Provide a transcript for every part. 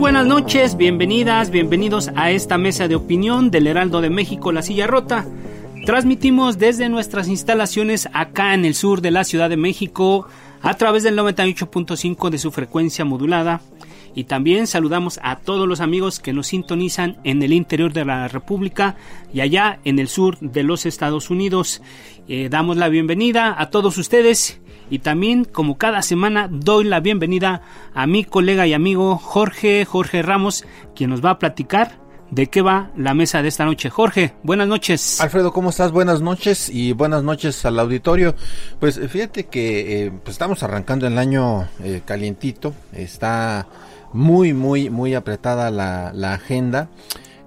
Buenas noches, bienvenidas, bienvenidos a esta mesa de opinión del Heraldo de México, La Silla Rota. Transmitimos desde nuestras instalaciones acá en el sur de la Ciudad de México a través del 98.5 de su frecuencia modulada y también saludamos a todos los amigos que nos sintonizan en el interior de la República y allá en el sur de los Estados Unidos. Eh, damos la bienvenida a todos ustedes y también, como cada semana, doy la bienvenida a mi colega y amigo Jorge, Jorge Ramos, quien nos va a platicar de qué va la mesa de esta noche. Jorge, buenas noches. Alfredo, ¿cómo estás? Buenas noches y buenas noches al auditorio. Pues fíjate que eh, pues estamos arrancando el año eh, calientito, está muy, muy, muy apretada la, agenda.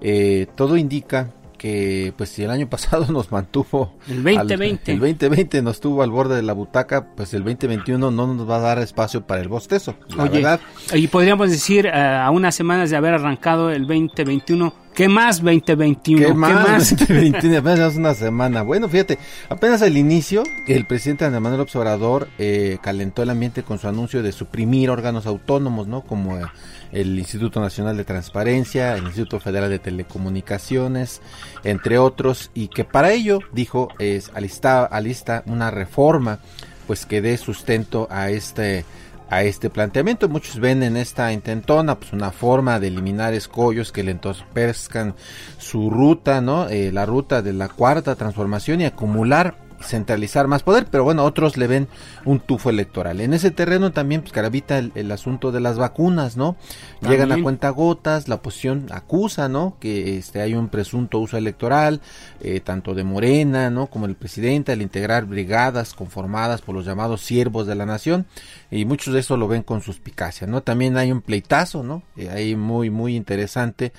Eh, todo indica que pues si el año pasado nos mantuvo el 2020 el 2020 nos tuvo al borde de la butaca pues el 2021 no nos va a dar espacio para el bostezo la Oye, verdad. y podríamos decir uh, a unas semanas de haber arrancado el 2021 ¿Qué más 2021? ¿Qué más, ¿Qué más? 2021? apenas una semana. Bueno, fíjate, apenas al inicio, el presidente Andrés Manuel Observador eh, calentó el ambiente con su anuncio de suprimir órganos autónomos, ¿no? Como eh, el Instituto Nacional de Transparencia, el Instituto Federal de Telecomunicaciones, entre otros, y que para ello, dijo, es alista, alista una reforma, pues que dé sustento a este a este planteamiento. Muchos ven en esta intentona pues una forma de eliminar escollos que le entorpezcan su ruta, ¿no? Eh, la ruta de la cuarta transformación y acumular centralizar más poder, pero bueno, otros le ven un tufo electoral. En ese terreno también pues gravita el, el asunto de las vacunas, ¿no? Llegan a cuenta gotas, la oposición acusa, ¿no? Que este hay un presunto uso electoral, eh, tanto de Morena, ¿no? Como el presidente al integrar brigadas conformadas por los llamados siervos de la nación y muchos de eso lo ven con suspicacia, ¿no? También hay un pleitazo, ¿no? Eh, ahí muy muy interesante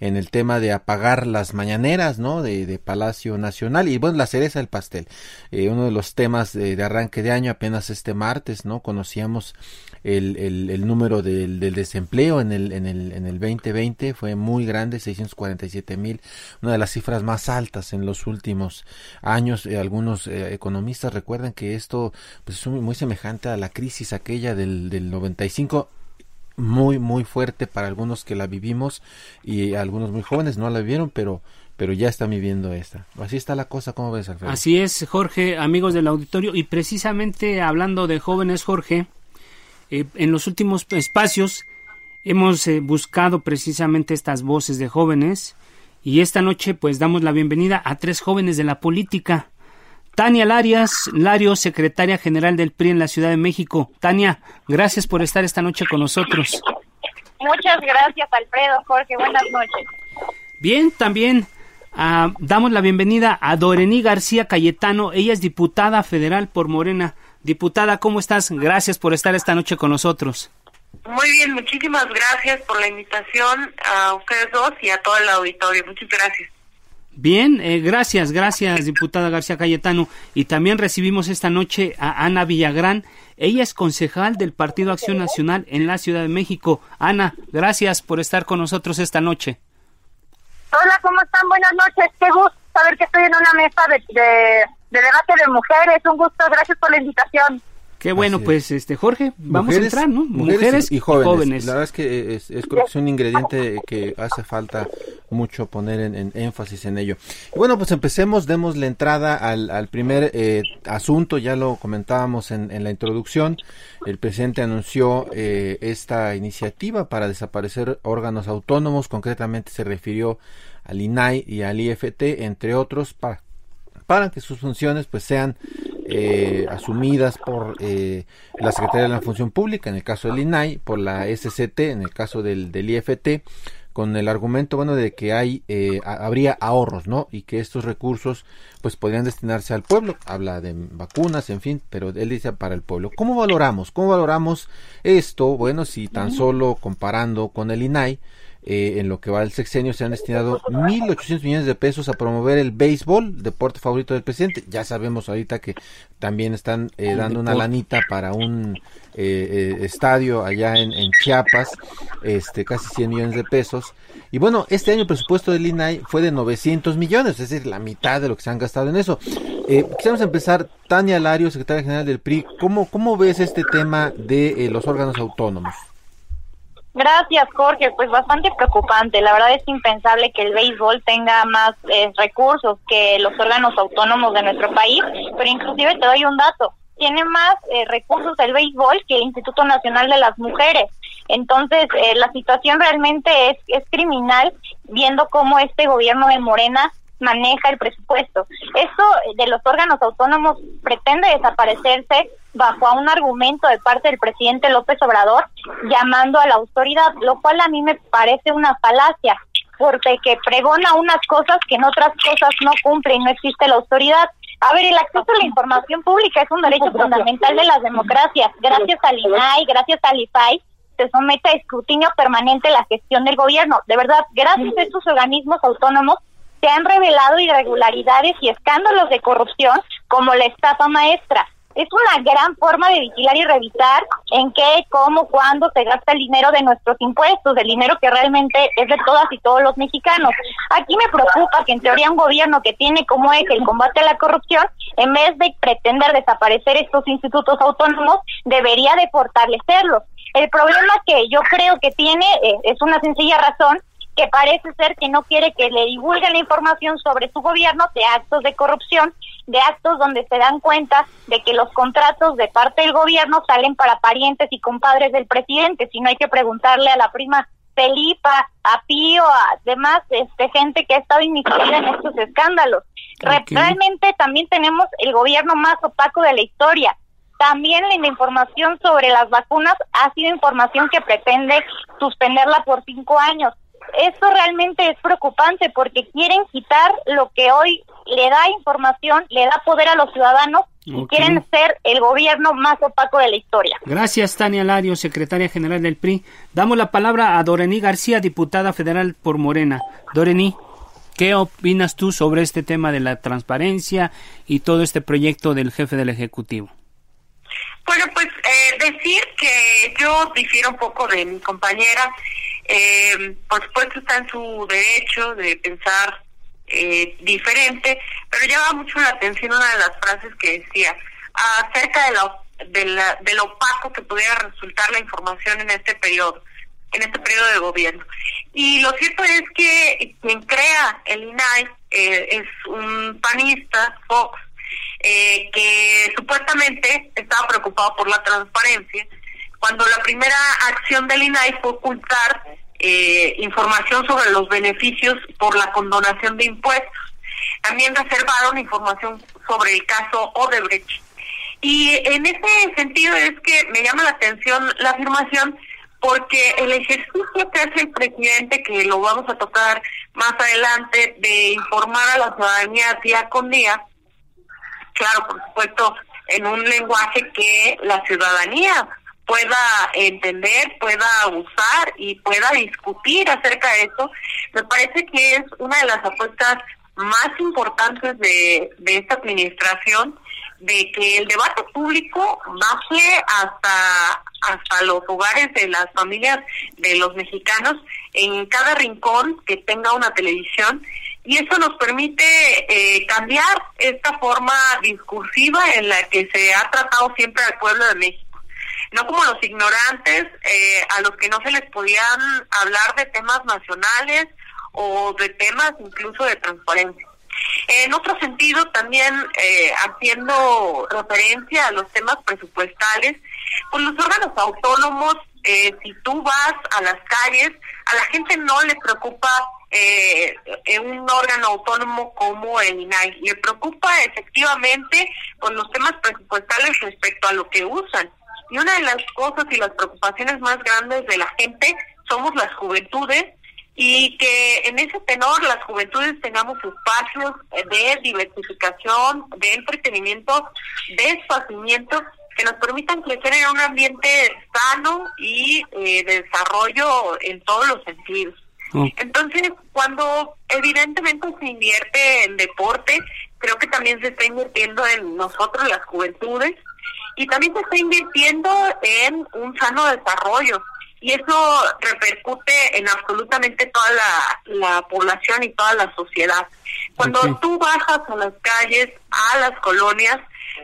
en el tema de apagar las mañaneras, ¿no? De, de Palacio Nacional y bueno, la cereza del pastel. Eh, uno de los temas de, de, arranque de año apenas este martes, ¿no? Conocíamos el, el, número del, del, desempleo en el, en, el, en el 2020, fue muy grande, 647 mil, una de las cifras más altas en los últimos años. Eh, algunos eh, economistas recuerdan que esto pues, es muy, muy semejante a la crisis aquella del, del 95 muy muy fuerte para algunos que la vivimos y algunos muy jóvenes no la vivieron pero pero ya están viviendo esta. Así está la cosa, ¿cómo ves, Alfredo? Así es, Jorge, amigos del auditorio, y precisamente hablando de jóvenes, Jorge, eh, en los últimos espacios hemos eh, buscado precisamente estas voces de jóvenes, y esta noche pues damos la bienvenida a tres jóvenes de la política. Tania Larias, Lario, secretaria general del PRI en la Ciudad de México. Tania, gracias por estar esta noche con nosotros. Muchas gracias, Alfredo, Jorge, buenas noches. Bien, también Uh, damos la bienvenida a Dorení García Cayetano. Ella es diputada federal por Morena. Diputada, ¿cómo estás? Gracias por estar esta noche con nosotros. Muy bien, muchísimas gracias por la invitación a ustedes dos y a todo el auditorio. Muchas gracias. Bien, eh, gracias, gracias, diputada García Cayetano. Y también recibimos esta noche a Ana Villagrán. Ella es concejal del Partido Acción Nacional en la Ciudad de México. Ana, gracias por estar con nosotros esta noche. Hola, ¿cómo están? Buenas noches. Qué gusto saber que estoy en una mesa de, de, de, debate de mujeres. Un gusto. Gracias por la invitación. Qué bueno, Así pues, este Jorge, vamos Mujeres- a entrar, ¿no? Mujeres, y, y jóvenes. jóvenes. La verdad es que es, es- creo que es un ingrediente que hace falta mucho poner en, en énfasis en ello. Y bueno, pues empecemos, demos la entrada al, al primer eh, asunto, ya lo comentábamos en, en la introducción. El presidente anunció eh, esta iniciativa para desaparecer órganos autónomos, concretamente se refirió al INAI y al IFT, entre otros, para para que sus funciones pues sean eh, asumidas por eh, la Secretaría de la Función Pública, en el caso del INAI, por la SCT, en el caso del, del IFT, con el argumento bueno de que hay eh, habría ahorros, ¿no? Y que estos recursos pues podrían destinarse al pueblo. Habla de vacunas, en fin, pero él dice para el pueblo. ¿Cómo valoramos? ¿Cómo valoramos esto? Bueno, si tan solo comparando con el INAI, eh, en lo que va el sexenio se han destinado 1.800 millones de pesos a promover el béisbol, deporte favorito del presidente. Ya sabemos ahorita que también están eh, dando una lanita para un eh, eh, estadio allá en, en Chiapas, este casi 100 millones de pesos. Y bueno, este año el presupuesto del INAI fue de 900 millones, es decir, la mitad de lo que se han gastado en eso. Eh, quisiéramos empezar, Tania Lario, secretaria general del PRI, ¿cómo, cómo ves este tema de eh, los órganos autónomos? Gracias, Jorge. Pues bastante preocupante. La verdad es impensable que el béisbol tenga más eh, recursos que los órganos autónomos de nuestro país, pero inclusive te doy un dato. Tiene más eh, recursos el béisbol que el Instituto Nacional de las Mujeres. Entonces, eh, la situación realmente es, es criminal viendo cómo este gobierno de Morena maneja el presupuesto. Esto de los órganos autónomos pretende desaparecerse bajo a un argumento de parte del presidente López Obrador llamando a la autoridad, lo cual a mí me parece una falacia, porque que pregona unas cosas que en otras cosas no cumple y no existe la autoridad. A ver, el acceso a la información pública es un derecho fundamental de las democracias. Gracias al INAI, gracias al IFAI, se somete a escrutinio permanente la gestión del gobierno. De verdad, gracias a estos organismos autónomos se han revelado irregularidades y escándalos de corrupción como la estafa maestra. Es una gran forma de vigilar y revisar en qué, cómo, cuándo se gasta el dinero de nuestros impuestos, el dinero que realmente es de todas y todos los mexicanos. Aquí me preocupa que en teoría un gobierno que tiene como eje el combate a la corrupción, en vez de pretender desaparecer estos institutos autónomos, debería de fortalecerlos. El problema que yo creo que tiene eh, es una sencilla razón que parece ser que no quiere que le divulguen la información sobre su gobierno de actos de corrupción, de actos donde se dan cuenta de que los contratos de parte del gobierno salen para parientes y compadres del presidente, si no hay que preguntarle a la prima Felipa, a Pío, a demás este, gente que ha estado inmiscuida en estos escándalos. Realmente también tenemos el gobierno más opaco de la historia. También la información sobre las vacunas ha sido información que pretende suspenderla por cinco años. Esto realmente es preocupante porque quieren quitar lo que hoy le da información, le da poder a los ciudadanos y quieren ser el gobierno más opaco de la historia. Gracias, Tania Lario, secretaria general del PRI. Damos la palabra a Dorení García, diputada federal por Morena. Dorení, ¿qué opinas tú sobre este tema de la transparencia y todo este proyecto del jefe del Ejecutivo? Bueno, pues eh, decir que yo difiero un poco de mi compañera. Eh, por supuesto está en su derecho de pensar eh, diferente, pero llama mucho la atención una de las frases que decía acerca de lo, la, de opaco que pudiera resultar la información en este periodo, en este periodo de gobierno. Y lo cierto es que quien crea el INAI eh, es un panista, Fox, eh, que supuestamente estaba preocupado por la transparencia, cuando la primera acción del INAI fue ocultar eh, información sobre los beneficios por la condonación de impuestos. También reservaron información sobre el caso Odebrecht. Y en ese sentido es que me llama la atención la afirmación porque el ejercicio que hace el presidente, que lo vamos a tocar más adelante, de informar a la ciudadanía día con día, claro, por supuesto, en un lenguaje que la ciudadanía pueda entender, pueda usar y pueda discutir acerca de eso, me parece que es una de las apuestas más importantes de, de esta administración, de que el debate público baje hasta hasta los hogares de las familias de los mexicanos en cada rincón que tenga una televisión y eso nos permite eh, cambiar esta forma discursiva en la que se ha tratado siempre al pueblo de México. No como los ignorantes, eh, a los que no se les podían hablar de temas nacionales o de temas incluso de transparencia. En otro sentido, también eh, haciendo referencia a los temas presupuestales, pues los órganos autónomos, eh, si tú vas a las calles, a la gente no le preocupa eh, un órgano autónomo como el INAI. Le preocupa efectivamente con los temas presupuestales respecto a lo que usan. Y una de las cosas y las preocupaciones más grandes de la gente somos las juventudes y que en ese tenor las juventudes tengamos espacios de diversificación, de entretenimiento, de esparcimiento que nos permitan crecer en un ambiente sano y eh, de desarrollo en todos los sentidos. Entonces, cuando evidentemente se invierte en deporte, creo que también se está invirtiendo en nosotros, las juventudes, y también se está invirtiendo en un sano desarrollo. Y eso repercute en absolutamente toda la, población y toda la sociedad. Cuando tú bajas a las calles, a las colonias,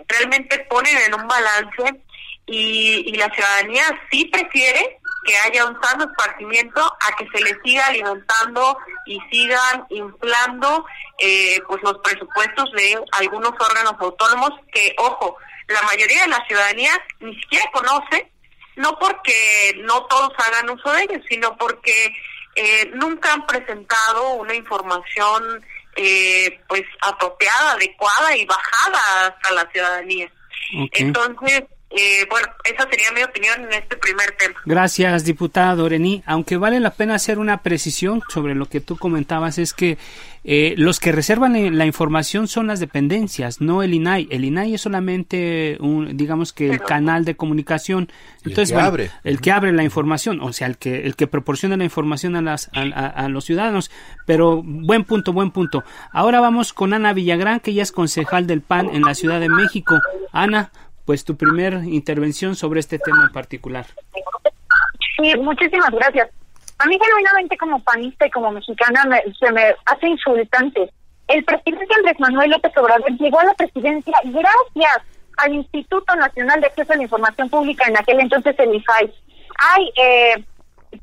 realmente ponen en un balance y, y la ciudadanía sí prefiere que haya un sano esparcimiento a que se le siga alimentando y sigan inflando eh, pues los presupuestos de algunos órganos autónomos que, ojo, la mayoría de la ciudadanía ni siquiera conoce, no porque no todos hagan uso de ellos, sino porque eh, nunca han presentado una información eh, pues apropiada, adecuada y bajada hasta la ciudadanía. Entonces, eh, bueno, esa sería mi opinión en este primer tema. Gracias, diputada Dorení. Aunque vale la pena hacer una precisión sobre lo que tú comentabas, es que eh, los que reservan eh, la información son las dependencias, no el INAI. El INAI es solamente, un, digamos que el canal de comunicación. Entonces, el que, abre. el que abre la información, o sea, el que, el que proporciona la información a, las, a, los ciudadanos. Pero buen punto, buen punto. Ahora vamos con Ana Villagrán, que ella es concejal del PAN en la Ciudad de México. Ana, pues tu primer intervención sobre este tema en particular. Sí, muchísimas gracias. A mí genuinamente como panista y como mexicana se me hace insultante. El presidente Andrés Manuel López Obrador llegó a la presidencia gracias al Instituto Nacional de Acceso a la Información Pública, en aquel entonces el IFAI. Hay eh,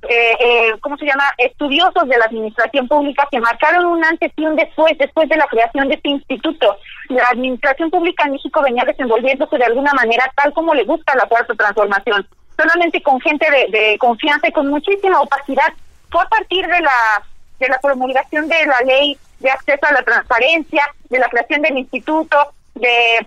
eh, eh, ¿cómo se llama?, estudiosos de la administración pública que marcaron un antes y un después, después de la creación de este instituto. La administración pública en México venía desenvolviéndose de alguna manera tal como le gusta la cuarta transformación, solamente con gente de, confianza y con muchísima opacidad. Fue a partir de la, de la promulgación de la ley de acceso a la transparencia, de la creación del instituto, de,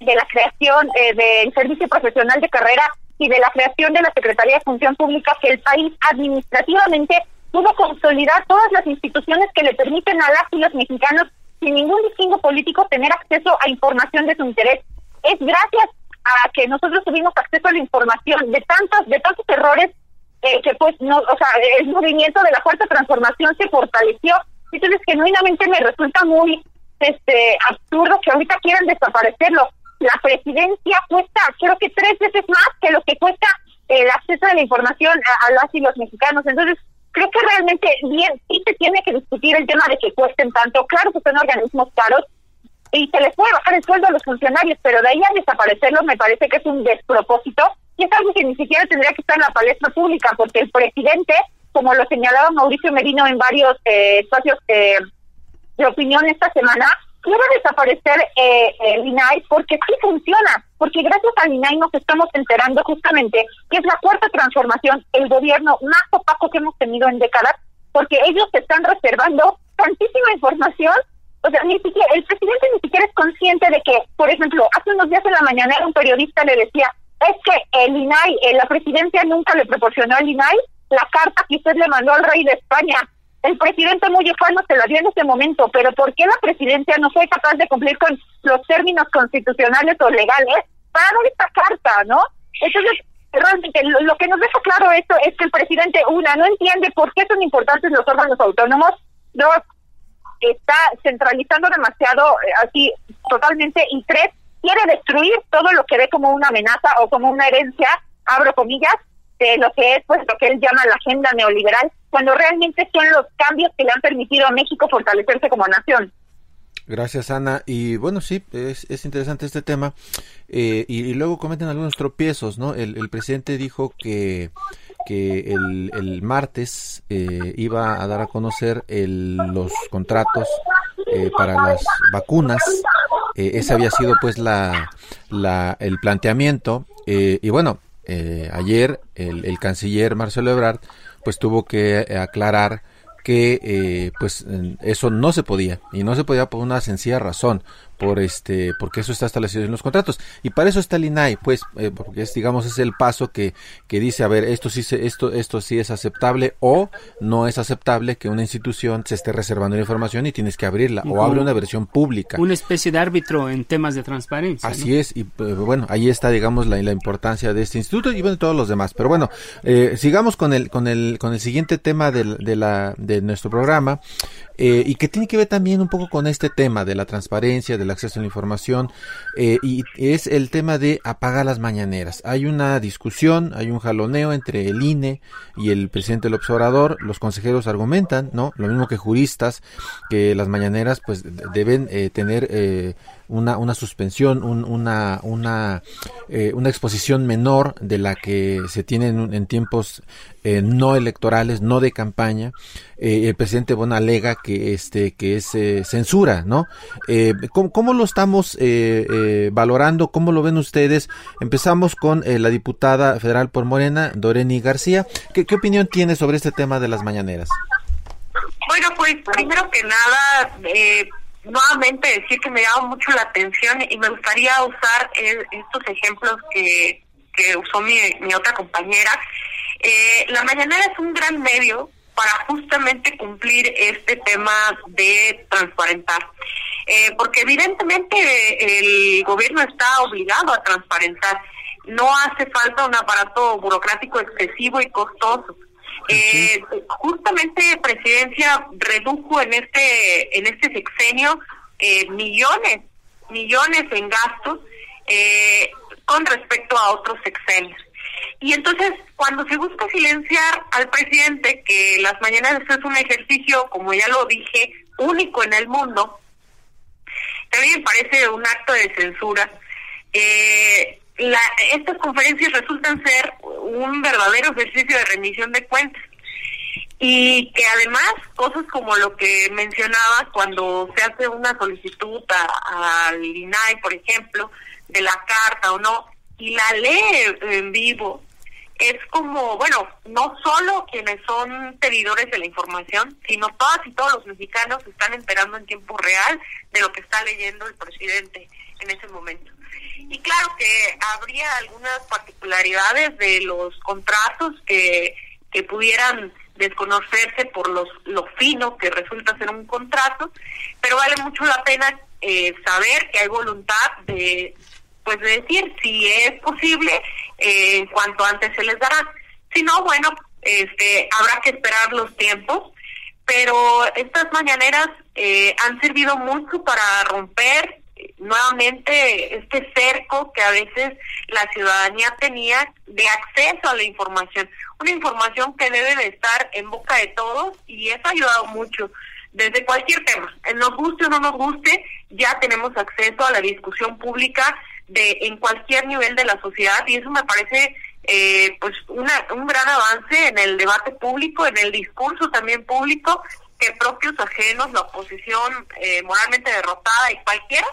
de la creación eh, del servicio profesional de carrera y de la creación de la Secretaría de Función Pública que el país administrativamente pudo consolidar todas las instituciones que le permiten a las y los mexicanos sin ningún distingo político tener acceso a información de su interés. Es gracias a que nosotros tuvimos acceso a la información de tantos de tantos errores eh, que pues no, o sea, el movimiento de la cuarta transformación se fortaleció. Entonces genuinamente me resulta muy este absurdo que ahorita quieran desaparecerlo la presidencia cuesta creo que tres veces más que lo que cuesta el acceso a la información a, las y los mexicanos. Entonces, creo que realmente bien, sí se tiene que discutir el tema de que cuesten tanto. Claro que son organismos caros y se les puede bajar el sueldo a los funcionarios, pero de ahí a desaparecerlos me parece que es un despropósito y es algo que ni siquiera tendría que estar en la palestra pública, porque el presidente, como lo señalaba Mauricio Merino en varios eh, espacios eh, de opinión esta semana, quiere desaparecer eh, el INAI porque sí funciona, porque gracias al INAI nos estamos enterando justamente que es la cuarta transformación, el gobierno más opaco que hemos tenido en décadas, porque ellos están reservando tantísima información, o sea, ni siquiera, el presidente ni siquiera es consciente de que, por ejemplo, hace unos días en la mañana un periodista le decía, es que el INAI, eh, la presidencia nunca le proporcionó al INAI la carta que usted le mandó al rey de España el presidente muy ufano se la dio en ese momento, pero ¿por qué la presidencia no fue capaz de cumplir con los términos constitucionales o legales para esta carta, no? Entonces, realmente lo, que nos deja claro esto es que el presidente, una, no entiende por qué son importantes los órganos autónomos, dos, está centralizando demasiado, eh, así, totalmente, y tres, quiere destruir todo lo que ve como una amenaza o como una herencia, abro comillas, de lo que es, pues, lo que él llama la agenda neoliberal cuando realmente son los cambios que le han permitido a México fortalecerse como nación. Gracias, Ana. Y bueno, sí, es, es interesante este tema. Eh, y, luego cometen algunos tropiezos, ¿no? El, presidente dijo que, que el, martes eh, iba a dar a conocer los contratos eh, para las vacunas. ese había sido, pues, la, la el planteamiento. y bueno, ayer el, el canciller Marcelo Ebrard, pues, tuvo que aclarar que eh, pues eso no se podía y no se podía por una sencilla razón por este porque eso está establecido en los contratos. Y para eso está el INAI pues eh, porque es digamos es el paso que, que dice a ver esto sí se, esto esto sí es aceptable o no es aceptable que una institución se esté reservando la información y tienes que abrirla o abre una versión pública. Una especie de árbitro en temas de transparencia así es y eh, bueno ahí está digamos la, la importancia de este instituto y bueno todos los demás. Pero bueno eh, sigamos con el con el con el siguiente tema de, de la de nuestro programa eh, y que tiene que ver también un poco con este tema de la transparencia, del acceso a la información, eh, y es el tema de apagar las mañaneras. Hay una discusión, hay un jaloneo entre el INE y el presidente del observador, los consejeros argumentan, ¿no? Lo mismo que juristas, que las mañaneras pues deben eh, tener una, una suspensión, una, una, eh, una exposición menor de la que se tiene en, tiempos eh, no electorales, no de campaña. Eh, el presidente Bona alega que, este, que es censura, ¿no? ¿cómo, lo estamos valorando? ¿Cómo lo ven ustedes? Empezamos con la diputada federal por Morena, Doreni García. ¿Qué, ¿Qué opinión tiene sobre este tema de las mañaneras? Bueno, pues primero que nada, eh, nuevamente decir que me llama mucho la atención y me gustaría usar eh, estos ejemplos que, que usó mi, mi otra compañera. Eh, la mañanera es un gran medio para justamente cumplir este tema de transparentar. Eh, porque evidentemente el gobierno está obligado a transparentar. No hace falta un aparato burocrático excesivo y costoso. Eh, justamente Presidencia redujo en este en este sexenio eh, millones millones en gastos eh, con respecto a otros sexenios. Y entonces, cuando se busca silenciar al presidente, que las mañanas es un ejercicio, como ya lo dije, único en el mundo, también parece un acto de censura. Eh, la, estas conferencias resultan ser un verdadero ejercicio de rendición de cuentas. Y que además, cosas como lo que mencionaba cuando se hace una solicitud al INAI, por ejemplo, de la carta o no, y la lee en vivo, es como, bueno, no solo quienes son pedidores de la información, sino todas y todos los mexicanos están enterando en tiempo real de lo que está leyendo el presidente en ese momento. Y claro que habría algunas particularidades de los contratos que, que pudieran desconocerse por los lo fino que resulta ser un contrato, pero vale mucho la pena eh, saber que hay voluntad de pues de decir si es posible eh, cuanto antes se les dará. Si no, bueno, este habrá que esperar los tiempos, pero estas mañaneras eh, han servido mucho para romper nuevamente este cerco que a veces la ciudadanía tenía de acceso a la información, una información que debe de estar en boca de todos y eso ha ayudado mucho desde cualquier tema, nos guste o no nos guste, ya tenemos acceso a la discusión pública de en cualquier nivel de la sociedad y eso me parece eh, pues una, un gran avance en el debate público, en el discurso también público que propios ajenos, la oposición eh, moralmente derrotada y cualquiera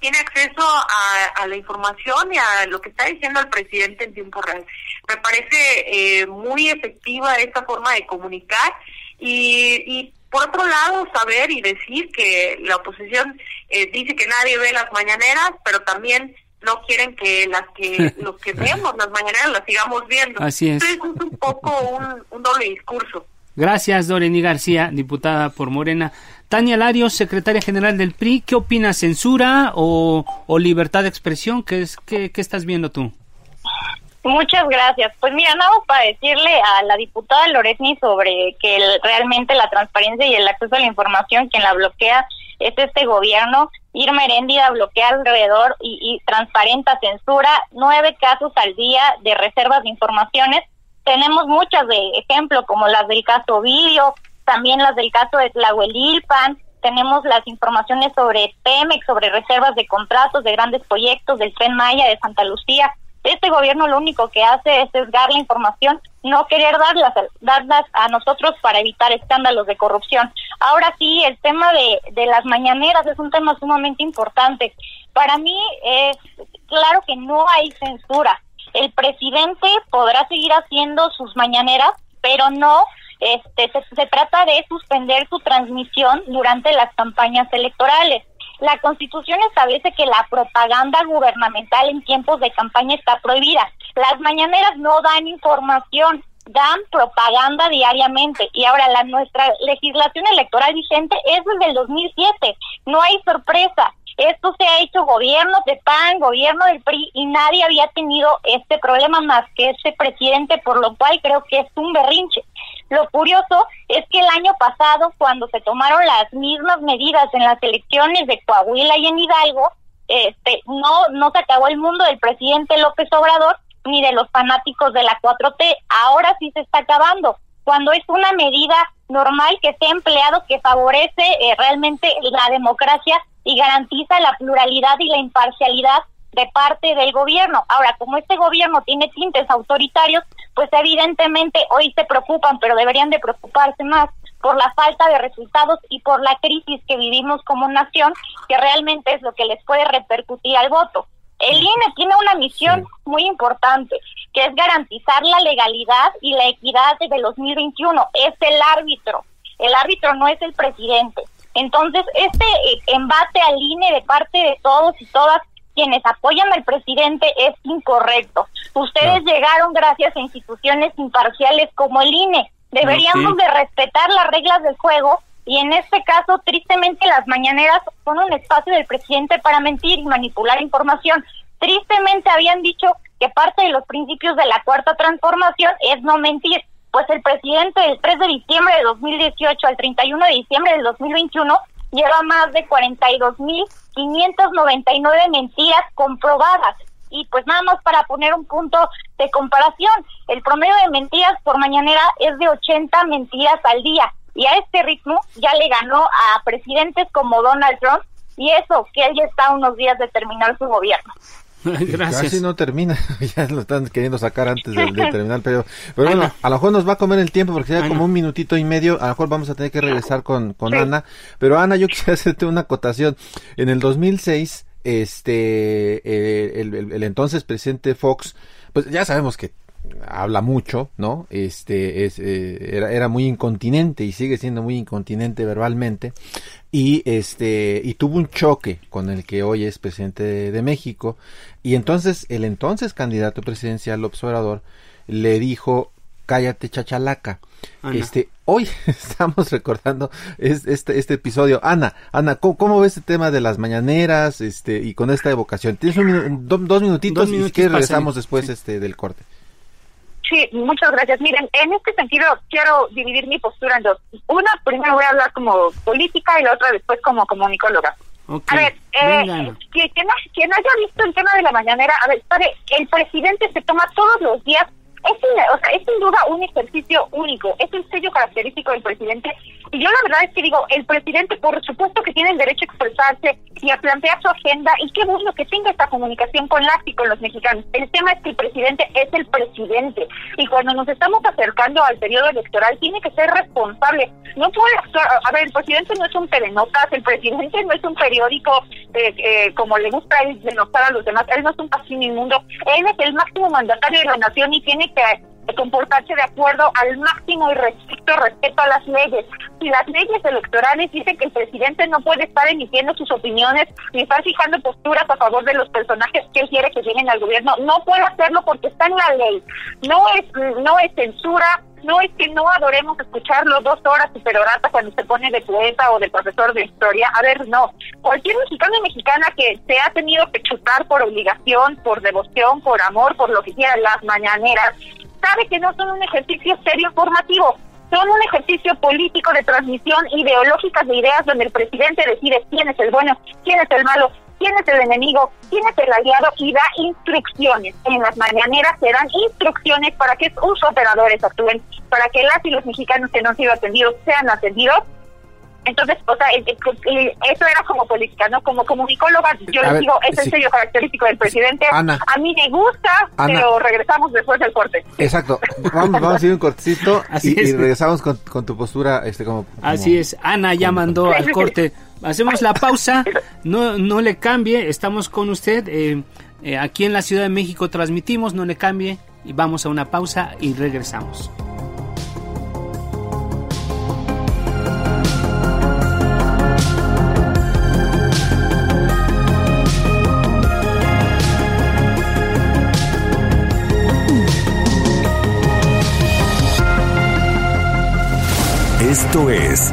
tiene acceso a, la información y a lo que está diciendo el presidente en tiempo real. Me parece eh, muy efectiva esta forma de comunicar y, por otro lado saber y decir que la oposición eh, dice que nadie ve las mañaneras, pero también no quieren que las que los que vemos las mañaneras las sigamos viendo. Así es. Entonces es un poco un, doble discurso. Gracias, Doreni García, diputada por Morena. Tania Larios, secretaria general del PRI, ¿qué opina? ¿Censura o, libertad de expresión? ¿Qué, es, qué, estás viendo tú? Muchas gracias. Pues mira, nada para decirle a la diputada Loresni sobre que realmente la transparencia y el acceso a la información, quien la bloquea es este gobierno. Irma Heréndida bloquea alrededor y, y transparenta censura nueve casos al día de reservas de informaciones tenemos muchas de ejemplo, como las del caso Ovidio, también las del caso de Tlahuelilpan, tenemos las informaciones sobre Pemex, sobre reservas de contratos de grandes proyectos del Tren Maya de Santa Lucía. Este gobierno lo único que hace es dar la información, no querer darlas, darlas a nosotros para evitar escándalos de corrupción. Ahora sí, el tema de, de las mañaneras es un tema sumamente importante. Para mí es claro que no hay censura. El presidente podrá seguir haciendo sus mañaneras, pero no este, se, trata de suspender su transmisión durante las campañas electorales. La Constitución establece que la propaganda gubernamental en tiempos de campaña está prohibida. Las mañaneras no dan información, dan propaganda diariamente. Y ahora la nuestra legislación electoral vigente es desde el 2007. No hay sorpresa. Esto se ha hecho gobierno de PAN, gobierno del PRI y nadie había tenido este problema más que este presidente, por lo cual creo que es un berrinche. Lo curioso es que el año pasado, cuando se tomaron las mismas medidas en las elecciones de Coahuila y en Hidalgo, este, no, no se acabó el mundo del presidente López Obrador ni de los fanáticos de la 4T. Ahora sí se está acabando. Cuando es una medida normal que se ha empleado que favorece eh, realmente la democracia y garantiza la pluralidad y la imparcialidad de parte del gobierno. Ahora, como este gobierno tiene tintes autoritarios, pues evidentemente hoy se preocupan, pero deberían de preocuparse más por la falta de resultados y por la crisis que vivimos como nación, que realmente es lo que les puede repercutir al voto. El INE tiene una misión muy importante, que es garantizar la legalidad y la equidad de 2021. Es el árbitro. El árbitro no es el presidente. Entonces, este eh, embate al INE de parte de todos y todas quienes apoyan al presidente es incorrecto. Ustedes llegaron gracias a instituciones imparciales como el INE. Deberíamos de respetar las reglas del juego y en este caso, tristemente, las mañaneras son un espacio del presidente para mentir y manipular información. Tristemente habían dicho que parte de los principios de la cuarta transformación es no mentir. Pues el presidente del 3 de diciembre de 2018 al 31 de diciembre del 2021 lleva más de 42.599 mentiras comprobadas. Y pues nada más para poner un punto de comparación, el promedio de mentiras por mañanera es de 80 mentiras al día. Y a este ritmo ya le ganó a presidentes como Donald Trump y eso, que él ya está unos días de terminar su gobierno. Gracias. Casi no termina, ya lo están queriendo sacar antes de, terminar pero, pero bueno, a lo mejor nos va a comer el tiempo porque ya como un minutito y medio, a lo mejor vamos a tener que regresar con, con Ana, pero Ana, yo quisiera hacerte una acotación. En el 2006, este, eh, el, el entonces presidente Fox, pues ya sabemos que habla mucho, ¿no? Este es, eh, era, era, muy incontinente y sigue siendo muy incontinente verbalmente y este y tuvo un choque con el que hoy es presidente de, México y entonces el entonces candidato presidencial observador le dijo cállate chachalaca. Este, hoy estamos recordando este, este episodio. Ana, Ana, ¿cómo, ves este tema de las mañaneras este, y con esta evocación? Tienes un, dos minutitos y si regresamos después este, del corte. Sí, muchas gracias. Miren, en este sentido quiero dividir mi postura en dos. Una, primero voy a hablar como política y la otra después como comunicóloga. A ver, eh, quien, quien, haya visto el tema de la mañanera, a ver, el presidente se toma todos los días es, o sea, es sin duda un ejercicio único, es un sello característico del presidente. Y yo la verdad es que digo, el presidente por supuesto que tiene el derecho a expresarse y a plantear su agenda y qué bueno que tenga esta comunicación con las y con los mexicanos. El tema es que el presidente es el presidente y cuando nos estamos acercando al periodo electoral tiene que ser responsable. No puede actuar, a ver, el presidente no es un telenotas, el presidente no es un periódico eh, eh, como le gusta él denotar a los demás, él no es un pasillo inmundo, él es el máximo mandatario de la nación y tiene que comportarse de acuerdo al máximo y restricto respeto a las leyes. Si las leyes electorales dicen que el presidente no puede estar emitiendo sus opiniones ni estar fijando posturas a favor de los personajes que él quiere que lleguen al gobierno, no puede hacerlo porque está en la ley. No es no es censura, no es que no adoremos escucharlo dos horas superorata cuando se pone de poeta o de profesor de historia. A ver, no. Cualquier mexicano y mexicana que se ha tenido que chutar por obligación, por devoción, por amor, por lo que quiera, las mañaneras, sabe que no son un ejercicio serio formativo son un ejercicio político de transmisión ideológica de ideas donde el presidente decide quién es el bueno, quién es el malo, quién es el enemigo, quién es el aliado y da instrucciones. En las mañaneras se dan instrucciones para que sus operadores actúen, para que las y los mexicanos que no han sido atendidos sean atendidos entonces, o sea, eso era como política, ¿no? Como comunicóloga, yo les digo, es el sello característico del presidente. a mí me gusta, pero regresamos después del corte. Exacto. Vamos, vamos a ir un cortecito y, regresamos con, tu postura. este como, Así es. Ana ya mandó al corte. Hacemos la pausa. No, no le cambie. Estamos con usted. Eh, eh, aquí en la Ciudad de México transmitimos. No le cambie. Y vamos a una pausa y regresamos. Esto es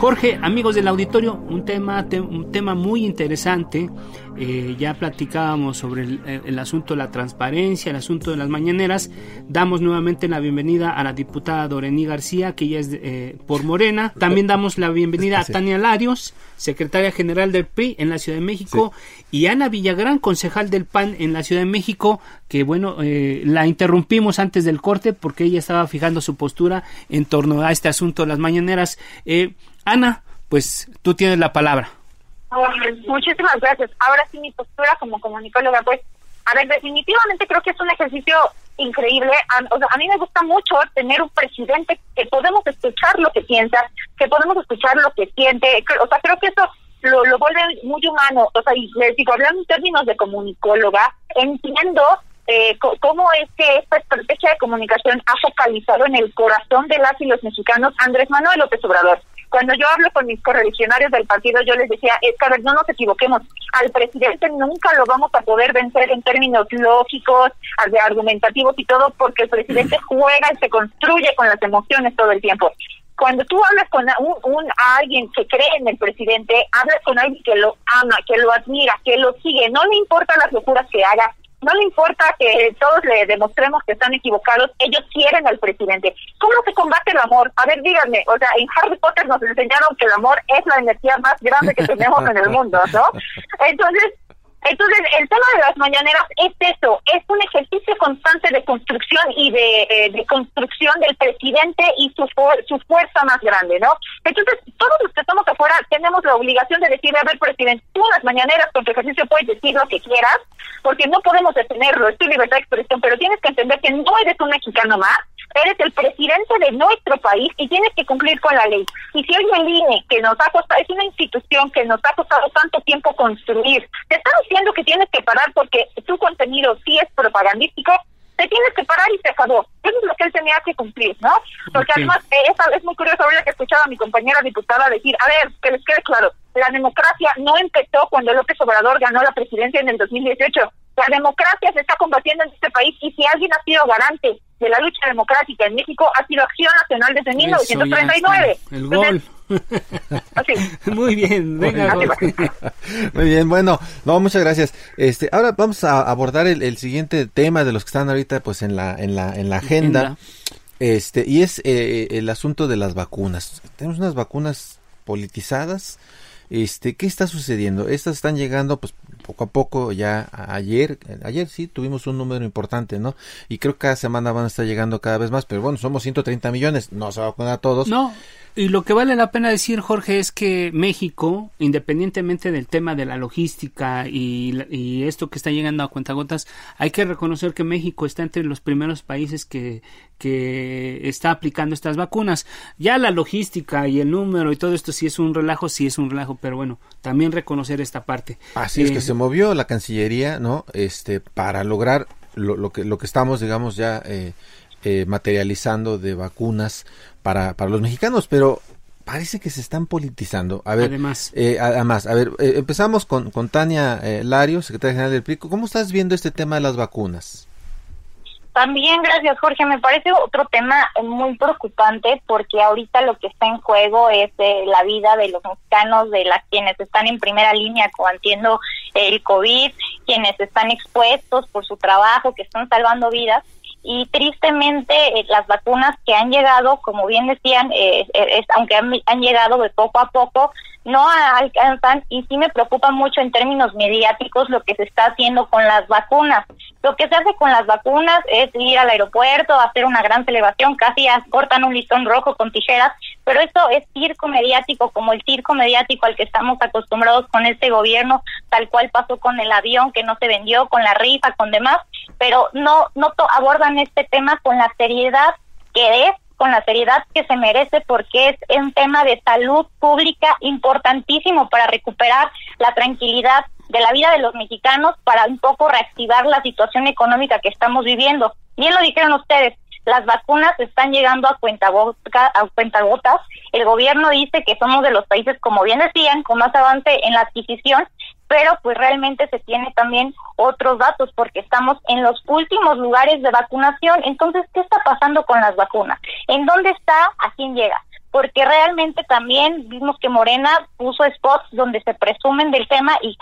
Jorge, amigos del auditorio, un tema, un tema muy interesante. Eh, ya platicábamos sobre el, asunto de la transparencia, el asunto de las mañaneras. Damos nuevamente la bienvenida a la diputada Dorení García, que ya es eh, por Morena. También damos la bienvenida a Tania Larios, secretaria general del PRI en la Ciudad de México, y Ana Villagrán, concejal del PAN en la Ciudad de México, que bueno, eh, la interrumpimos antes del corte porque ella estaba fijando su postura en torno a este asunto de las mañaneras. Ana, pues tú tienes la palabra. Muchísimas gracias. Ahora sí mi postura como comunicóloga, pues, a ver, definitivamente creo que es un ejercicio increíble. A, o sea, a mí me gusta mucho tener un presidente que podemos escuchar lo que piensa, que podemos escuchar lo que siente. O sea, creo que eso lo, lo vuelve muy humano. O sea, y les digo, hablando en términos de comunicóloga, entiendo eh, cómo es que esta estrategia de comunicación ha focalizado en el corazón de las y los mexicanos Andrés Manuel López Obrador. Cuando yo hablo con mis correligionarios del partido, yo les decía, es que a ver, no nos equivoquemos, al presidente nunca lo vamos a poder vencer en términos lógicos, argumentativos y todo, porque el presidente juega y se construye con las emociones todo el tiempo. Cuando tú hablas con un, alguien que cree en el presidente, hablas con alguien que lo ama, que lo admira, que lo sigue, no le importan las locuras que haga, no le importa que todos le demostremos que están equivocados, ellos quieren al presidente. ¿Cómo se combate el amor? A ver, díganme, o sea, en Harry Potter nos enseñaron que el amor es la energía más grande que tenemos en el mundo, ¿no? Entonces, entonces, el tema de las mañaneras es eso, es un ejercicio constante de construcción y de, eh, construcción del presidente y su, su fuerza más grande, ¿no? Entonces, todos los que estamos afuera tenemos la obligación de decirle, a ver, presidente, tú las mañaneras con tu ejercicio puedes decir lo que quieras, porque no podemos detenerlo, es tu libertad de expresión, pero tienes que entender que no eres un mexicano más, eres el presidente de nuestro país y tienes que cumplir con la ley. Y si hoy el INE, que nos ha costado, es una institución que nos ha costado tanto tiempo construir, te está diciendo que tienes que parar porque tu contenido sí es propagandístico, te tienes que parar y se acabó. Eso es lo que él tenía que cumplir, ¿no? Porque además eh, es, muy curioso ahora que escuchaba a mi compañera diputada decir, a ver, que les quede claro, la democracia no empezó cuando López Obrador ganó la presidencia en el 2018. La democracia se está combatiendo en este país y si alguien ha sido garante de la lucha democrática en México ha sido Acción Nacional desde 1939. El gol. Muy bien, venga. Muy bien, bueno, no, muchas gracias. Este, ahora vamos a abordar el, siguiente tema de los que están ahorita, pues, en la, en la, en la agenda. Este, y es eh, el asunto de las vacunas. Tenemos unas vacunas politizadas. Este, ¿qué está sucediendo? Estas están llegando, pues, poco a poco ya ayer, ayer sí tuvimos un número importante, ¿no? Y creo que cada semana van a estar llegando cada vez más, pero bueno, somos 130 millones, no se va a poner a todos. No, y lo que vale la pena decir, Jorge, es que México, independientemente del tema de la logística y, y, esto que está llegando a cuentagotas, hay que reconocer que México está entre los primeros países que, que está aplicando estas vacunas. Ya la logística y el número y todo esto sí es un relajo, sí es un relajo, pero bueno, también reconocer esta parte. Así es que eh, se movió la Cancillería, ¿no? Este, para lograr lo, lo que, lo que estamos, digamos, ya eh, eh, materializando de vacunas para, para los mexicanos, pero parece que se están politizando. A ver, además, eh, además a ver, eh, empezamos con, con Tania eh, Lario, secretaria general del PRI. ¿Cómo estás viendo este tema de las vacunas? También, gracias Jorge, me parece otro tema muy preocupante porque ahorita lo que está en juego es eh, la vida de los mexicanos, de las quienes están en primera línea combatiendo el COVID, quienes están expuestos por su trabajo, que están salvando vidas y tristemente eh, las vacunas que han llegado, como bien decían, eh, eh aunque han, llegado de poco a poco, no alcanzan y sí me preocupa mucho en términos mediáticos lo que se está haciendo con las vacunas. Lo que se hace con las vacunas es ir al aeropuerto, hacer una gran celebración, casi cortan un listón rojo con tijeras, pero esto es circo mediático, como el circo mediático al que estamos acostumbrados con este gobierno, tal cual pasó con el avión que no se vendió, con la rifa, con demás, pero no, no abordan este tema con la seriedad que es con la seriedad que se merece porque es un tema de salud pública importantísimo para recuperar la tranquilidad de la vida de los mexicanos, para un poco reactivar la situación económica que estamos viviendo. Bien lo dijeron ustedes, las vacunas están llegando a a cuentagotas. El gobierno dice que somos de los países, como bien decían, con más avance en la adquisición pero pues realmente se tiene también otros datos porque estamos en los últimos lugares de vacunación. Entonces, ¿qué está pasando con las vacunas? ¿En dónde está? ¿A quién llega? Porque realmente también vimos que Morena puso spots donde se presumen del tema y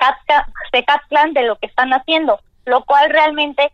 se captan de lo que están haciendo, lo cual realmente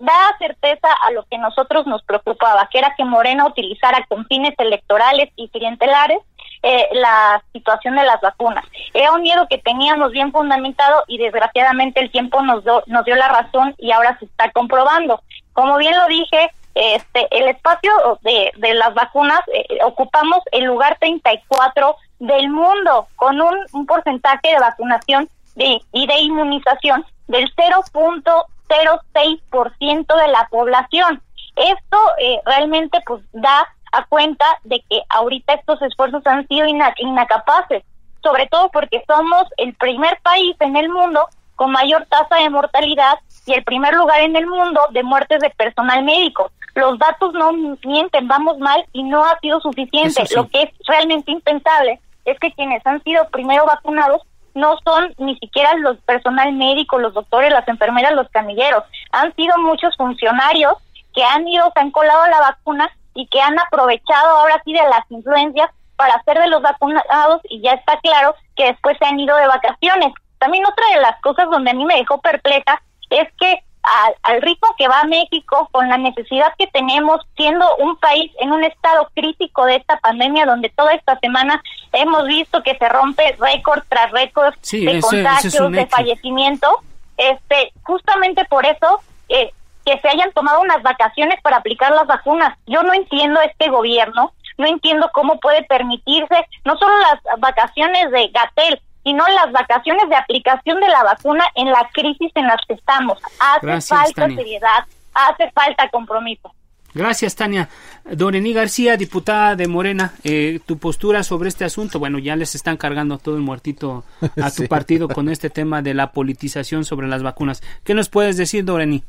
da certeza a lo que nosotros nos preocupaba, que era que Morena utilizara con fines electorales y clientelares eh, la situación de las vacunas. Era un miedo que teníamos bien fundamentado y desgraciadamente el tiempo nos, nos dio la razón y ahora se está comprobando. Como bien lo dije, este el espacio de, de las vacunas eh, ocupamos el lugar 34 del mundo con un, un porcentaje de vacunación de, y de inmunización del 0.06% de la población. Esto eh, realmente pues da a cuenta de que ahorita estos esfuerzos han sido inacapaces, sobre todo porque somos el primer país en el mundo con mayor tasa de mortalidad y el primer lugar en el mundo de muertes de personal médico. Los datos no mienten, vamos mal y no ha sido suficiente. Lo que es realmente impensable es que quienes han sido primero vacunados no son ni siquiera los personal médico, los doctores, las enfermeras, los camilleros. Han sido muchos funcionarios que han ido, se han colado la vacuna y que han aprovechado ahora sí de las influencias para hacer de los vacunados y ya está claro que después se han ido de vacaciones. También otra de las cosas donde a mí me dejó perpleja es que al, ritmo que va México, con la necesidad que tenemos, siendo un país en un estado crítico de esta pandemia, donde toda esta semana hemos visto que se rompe récord tras récord de contagios, de fallecimiento, este, justamente por eso eh, que se hayan tomado unas vacaciones para aplicar las vacunas. Yo no entiendo este gobierno, no entiendo cómo puede permitirse no solo las vacaciones de Gatel, sino las vacaciones de aplicación de la vacuna en la crisis en la que estamos. Hace falta seriedad, hace falta compromiso. Gracias, Tania. Dorení García, diputada de Morena, eh, tu postura sobre este asunto. Bueno, ya les están cargando todo el muertito a tu partido con este tema de la politización sobre las vacunas. ¿Qué nos puedes decir, Dorení?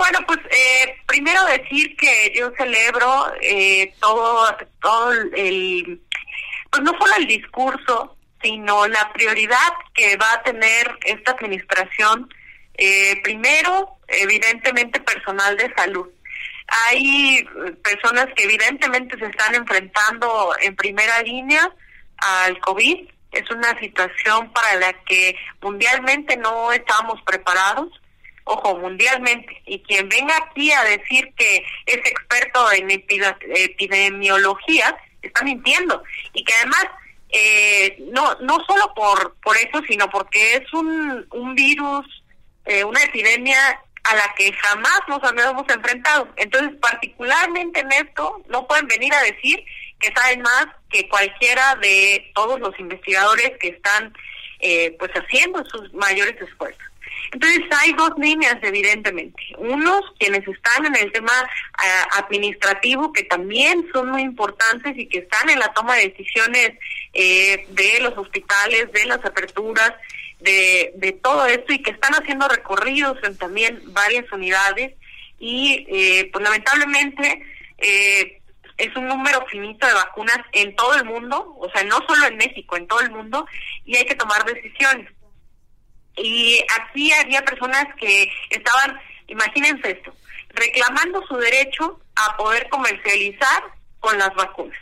Bueno, pues eh, primero decir que yo celebro eh, todo, todo el, pues no solo el discurso, sino la prioridad que va a tener esta administración. Eh, primero, evidentemente, personal de salud. Hay personas que evidentemente se están enfrentando en primera línea al COVID. Es una situación para la que mundialmente no estamos preparados ojo, mundialmente, y quien venga aquí a decir que es experto en epidemiología, está mintiendo. Y que además, eh, no, no solo por, por eso, sino porque es un, un virus, eh, una epidemia a la que jamás nos habíamos enfrentado. Entonces, particularmente en esto, no pueden venir a decir que saben más que cualquiera de todos los investigadores que están eh, pues haciendo sus mayores esfuerzos. Entonces hay dos líneas, evidentemente. Unos, quienes están en el tema eh, administrativo, que también son muy importantes y que están en la toma de decisiones eh, de los hospitales, de las aperturas, de, de todo esto y que están haciendo recorridos en también varias unidades y eh, pues lamentablemente es un número finito de vacunas en todo el mundo, o sea, no solo en México, en todo el mundo, y hay que tomar decisiones. Y aquí había personas que estaban, imagínense esto, reclamando su derecho a poder comercializar con las vacunas.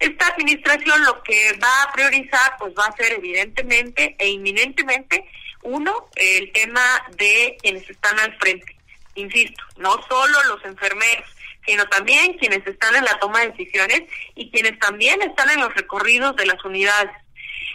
Esta administración lo que va a priorizar pues va a ser evidentemente e inminentemente uno el tema de quienes están al frente. Insisto, no solo los enfermeros, sino también quienes están en la toma de decisiones y quienes también están en los recorridos de las unidades.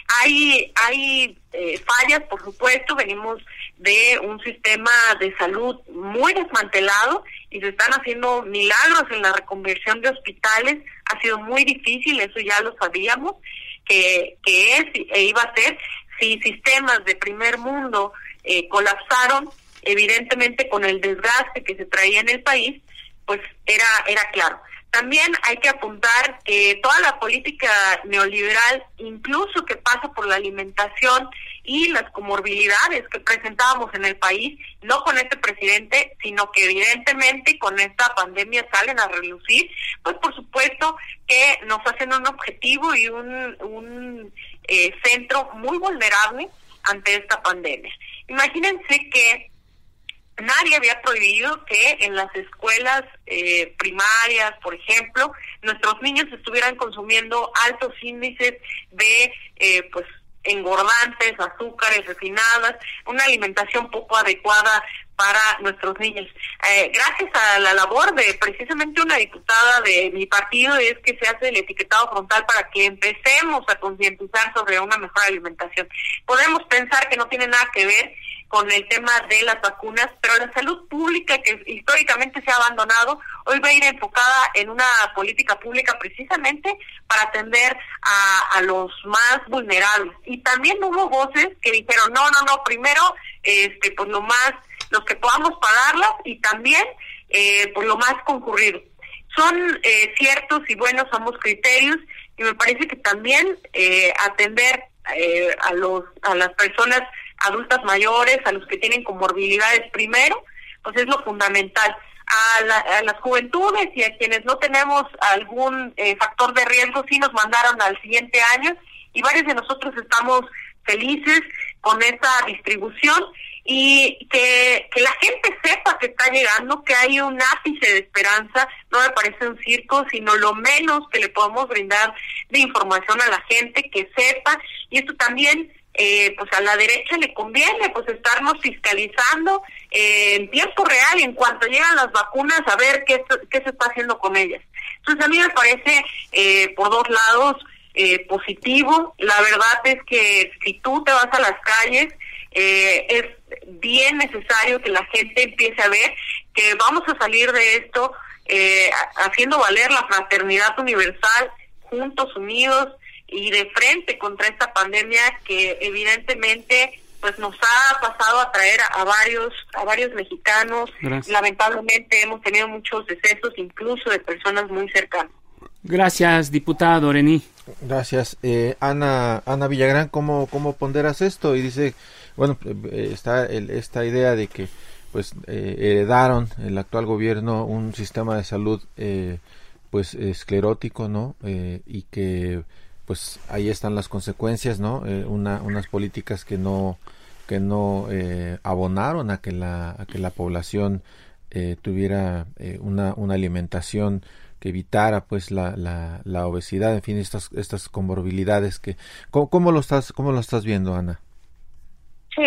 Hay, hay eh, fallas, por supuesto, venimos de un sistema de salud muy desmantelado y se están haciendo milagros en la reconversión de hospitales. Ha sido muy difícil, eso ya lo sabíamos, que, que es e iba a ser si sistemas de primer mundo eh, colapsaron, evidentemente con el desgaste que se traía en el país, pues era, era claro. También hay que apuntar que toda la política neoliberal, incluso que pasa por la alimentación y las comorbilidades que presentábamos en el país, no con este presidente, sino que evidentemente con esta pandemia salen a relucir, pues por supuesto que nos hacen un objetivo y un, un eh, centro muy vulnerable ante esta pandemia. Imagínense que nadie había prohibido que en las escuelas eh, primarias, por ejemplo, nuestros niños estuvieran consumiendo altos índices de, eh, pues, engordantes, azúcares refinadas, una alimentación poco adecuada para nuestros niños. Eh, gracias a la labor de precisamente una diputada de mi partido es que se hace el etiquetado frontal para que empecemos a concientizar sobre una mejor alimentación. Podemos pensar que no tiene nada que ver con el tema de las vacunas, pero la salud pública que históricamente se ha abandonado, hoy va a ir enfocada en una política pública precisamente para atender a, a los más vulnerables. Y también hubo voces que dijeron, no, no, no, primero, este, pues lo más, los que podamos pagarlas y también, eh, pues lo más concurrido. Son eh, ciertos y buenos ambos criterios y me parece que también eh, atender eh, a los a las personas adultas mayores, a los que tienen comorbilidades primero, pues es lo fundamental. A, las juventudes y a quienes no tenemos algún eh, factor de riesgo, sí nos mandaron al siguiente año y varios de nosotros estamos felices con esa distribución y que, que la gente sepa que está llegando, que hay un ápice de esperanza, no me parece un circo, sino lo menos que le podemos brindar de información a la gente, que sepa, y esto también eh, pues a la derecha le conviene pues estarnos fiscalizando eh, en tiempo real en cuanto llegan las vacunas a ver qué, qué se está haciendo con ellas. Entonces a mí me parece eh, por dos lados eh, positivo. La verdad es que si tú te vas a las calles eh, es bien necesario que la gente empiece a ver que vamos a salir de esto haciendo valer la fraternidad universal juntos, unidos, y de frente contra esta pandemia que evidentemente pues nos ha pasado a traer a, varios a varios mexicanos. Lamentablemente hemos tenido muchos decesos incluso de personas muy cercanas. Gracias diputada Dorení gracias. Eh, Ana Ana Villagrán cómo cómo ponderas esto y dice bueno eh, está esta idea de que pues eh, heredaron el actual gobierno un sistema de salud pues esclerótico no y que pues ahí están las consecuencias, ¿no? Eh, una, unas políticas que no que no eh, abonaron a que la a que la población eh, tuviera una, una alimentación que evitara pues la, la, la, obesidad, en fin, estas estas comorbilidades que ¿cómo, lo estás cómo lo estás viendo, Ana? Sí.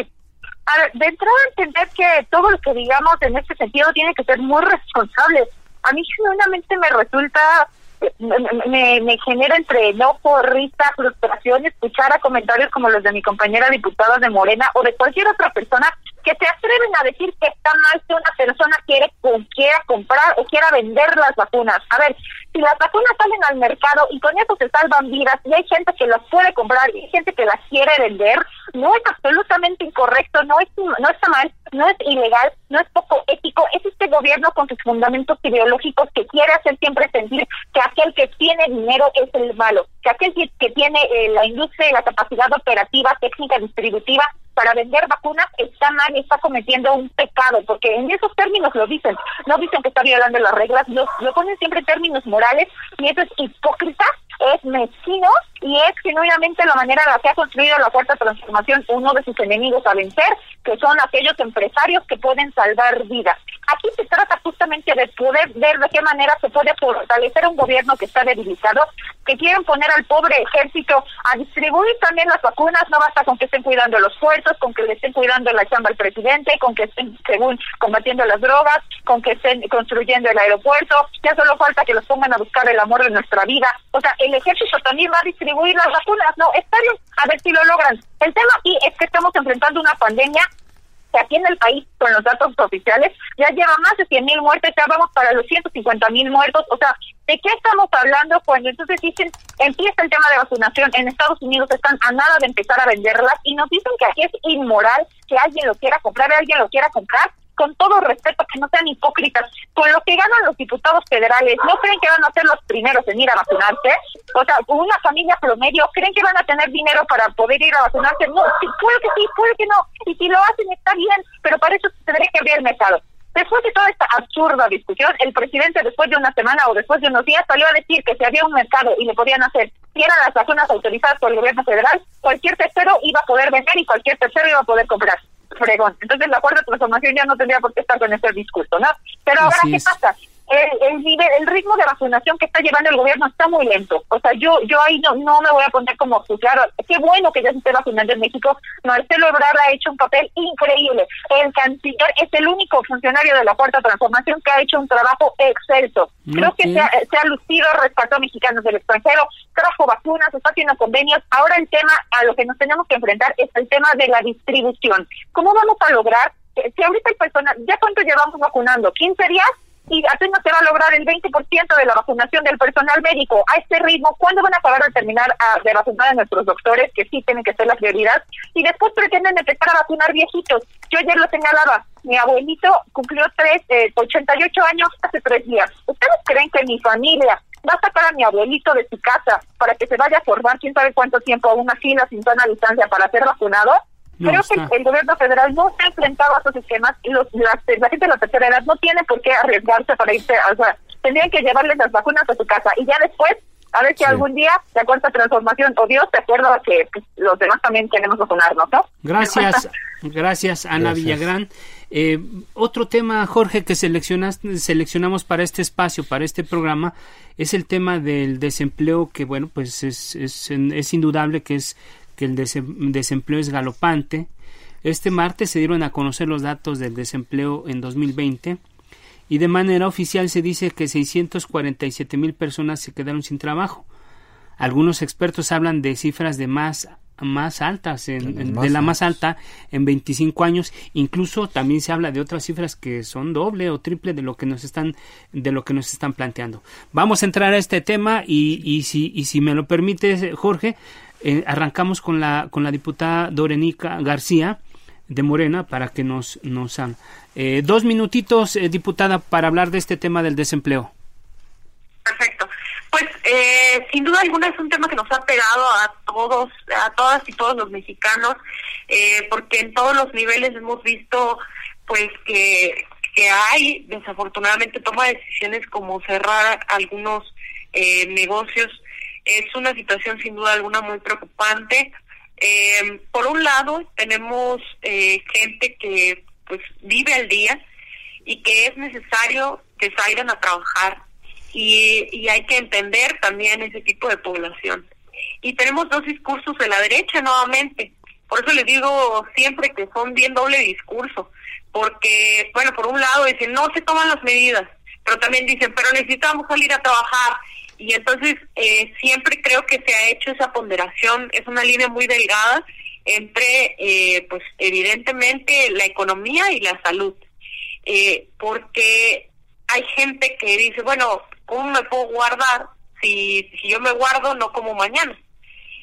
A ver, de entrada entender que todo lo que digamos en este sentido tiene que ser muy responsable. A mí genuinamente me resulta me, me genera entre enojo, risa, frustración escuchar a comentarios como los de mi compañera diputada de Morena o de cualquier otra persona que se atreven a decir que está mal que una persona quiere quiera comprar o quiera vender las vacunas. A ver, si las vacunas salen al mercado y con eso se salvan vidas y hay gente que las puede comprar y hay gente que las quiere vender, no es absolutamente incorrecto, no es no está mal, no es ilegal, no es poco ético, es este gobierno con sus fundamentos ideológicos que quiere hacer siempre sentir que aquel que tiene dinero es el malo, que aquel que, tiene eh, la industria y la capacidad operativa, técnica, distributiva para vender vacunas está mal está cometiendo un pecado, porque en esos términos lo dicen, no dicen que está violando las reglas, lo, lo ponen siempre en términos morales y eso es hipócrita, es mezquino y es genuinamente la manera en la que ha construido la cuarta transformación uno de sus enemigos a vencer, que son aquellos empresarios que pueden salvar vidas. Aquí se trata justamente de poder ver de qué manera se puede fortalecer un gobierno que está debilitado, que quieren poner al pobre ejército a distribuir también las vacunas, no basta con que estén cuidando los puertos, con que le estén cuidando la chamba al presidente, con que estén, según, combatiendo las drogas, con que estén construyendo el aeropuerto, ya solo falta que los pongan a buscar el amor de nuestra vida. O sea, el ejército también va a distribuir las vacunas, no, está a ver si lo logran. El tema aquí es que estamos enfrentando una pandemia aquí en el país, con los datos oficiales, ya lleva más de 100 mil muertes, ya vamos para los 150 mil muertos. O sea, ¿de qué estamos hablando cuando entonces dicen, empieza el tema de vacunación? En Estados Unidos están a nada de empezar a venderlas y nos dicen que aquí es inmoral que alguien lo quiera comprar, alguien lo quiera comprar con todo respeto, que no sean hipócritas, con lo que ganan los diputados federales, ¿no creen que van a ser los primeros en ir a vacunarse? O sea, una familia promedio, ¿creen que van a tener dinero para poder ir a vacunarse? No, sí, puede que sí, puede que no, y si lo hacen está bien, pero para eso tendría que el mercado. Después de toda esta absurda discusión, el presidente después de una semana o después de unos días salió a decir que si había un mercado y le podían hacer, si eran las vacunas autorizadas por el gobierno federal, cualquier tercero iba a poder vender y cualquier tercero iba a poder comprar fregón. Entonces la cuarta transformación ya no tendría por qué estar con ese discurso, ¿no? Pero ahora, ¿qué pasa? El, nivel, el ritmo de vacunación que está llevando el gobierno está muy lento. O sea, yo yo ahí no, no me voy a poner como claro, qué bueno que ya se esté vacunando en México. Marcelo Ebrard ha hecho un papel increíble. El canciller es el único funcionario de la Cuarta Transformación que ha hecho un trabajo excelso. Creo que se ha, se ha lucido, rescató a mexicanos del extranjero, trajo vacunas, está haciendo convenios. Ahora el tema a lo que nos tenemos que enfrentar es el tema de la distribución. ¿Cómo vamos a lograr si ahorita el personal, ya cuánto llevamos vacunando? ¿15 días? Y apenas se va a lograr el 20% de la vacunación del personal médico a este ritmo, ¿cuándo van a acabar de terminar a, de vacunar a nuestros doctores, que sí tienen que ser la prioridad? Y después pretenden empezar a vacunar viejitos. Yo ayer lo señalaba, mi abuelito cumplió tres, eh, 88 años hace tres días. ¿Ustedes creen que mi familia va a sacar a mi abuelito de su casa para que se vaya a formar quién sabe cuánto tiempo a una fila sin sana distancia para ser vacunado? Creo que el gobierno federal no se ha enfrentado a esos esquemas y los, la, gente de la tercera edad no tiene por qué arriesgarse para irse, o sea, tendrían que llevarles las vacunas a su casa y ya después a ver si algún día la cuarta transformación o Dios te acuerda que pues, los demás también queremos vacunarnos, ¿no? Gracias, gracias Ana Villagrán. Eh, otro tema, Jorge, que seleccionas, seleccionamos para este espacio, para este programa, es el tema del desempleo, que bueno, pues es, es, es indudable que es que el desempleo es galopante. Este martes se dieron a conocer los datos del desempleo en 2020 y de manera oficial se dice que 647 mil personas se quedaron sin trabajo. Algunos expertos hablan de cifras de más más altas en, de la más alta en 25 años incluso también se habla de otras cifras que son doble o triple de lo que nos están de lo que nos están planteando vamos a entrar a este tema y, y si y si me lo permite Jorge eh, arrancamos con la, con la diputada Dorenica García de Morena para que nos, nos eh, dos minutitos, eh, diputada, para hablar de este tema del desempleo. Perfecto. Pues eh, sin duda alguna es un tema que nos ha pegado a todos, a todas y todos los mexicanos, porque en todos los niveles hemos visto pues que, que hay desafortunadamente toma decisiones como cerrar algunos negocios es una situación sin duda alguna muy preocupante. Eh, por un lado, tenemos eh, gente que pues vive al día y que es necesario que salgan a trabajar y, y hay que entender también ese tipo de población. Y tenemos dos discursos de la derecha nuevamente. Por eso les digo siempre que son bien doble discurso, porque, bueno, por un lado dicen, no se toman las medidas, pero también dicen, pero necesitamos salir a trabajar y entonces eh, siempre creo que se ha hecho esa ponderación, es una línea muy delgada entre, eh, pues evidentemente, la economía y la salud. Eh, porque hay gente que dice, bueno, ¿cómo me puedo guardar? Si, si yo me guardo, no como mañana.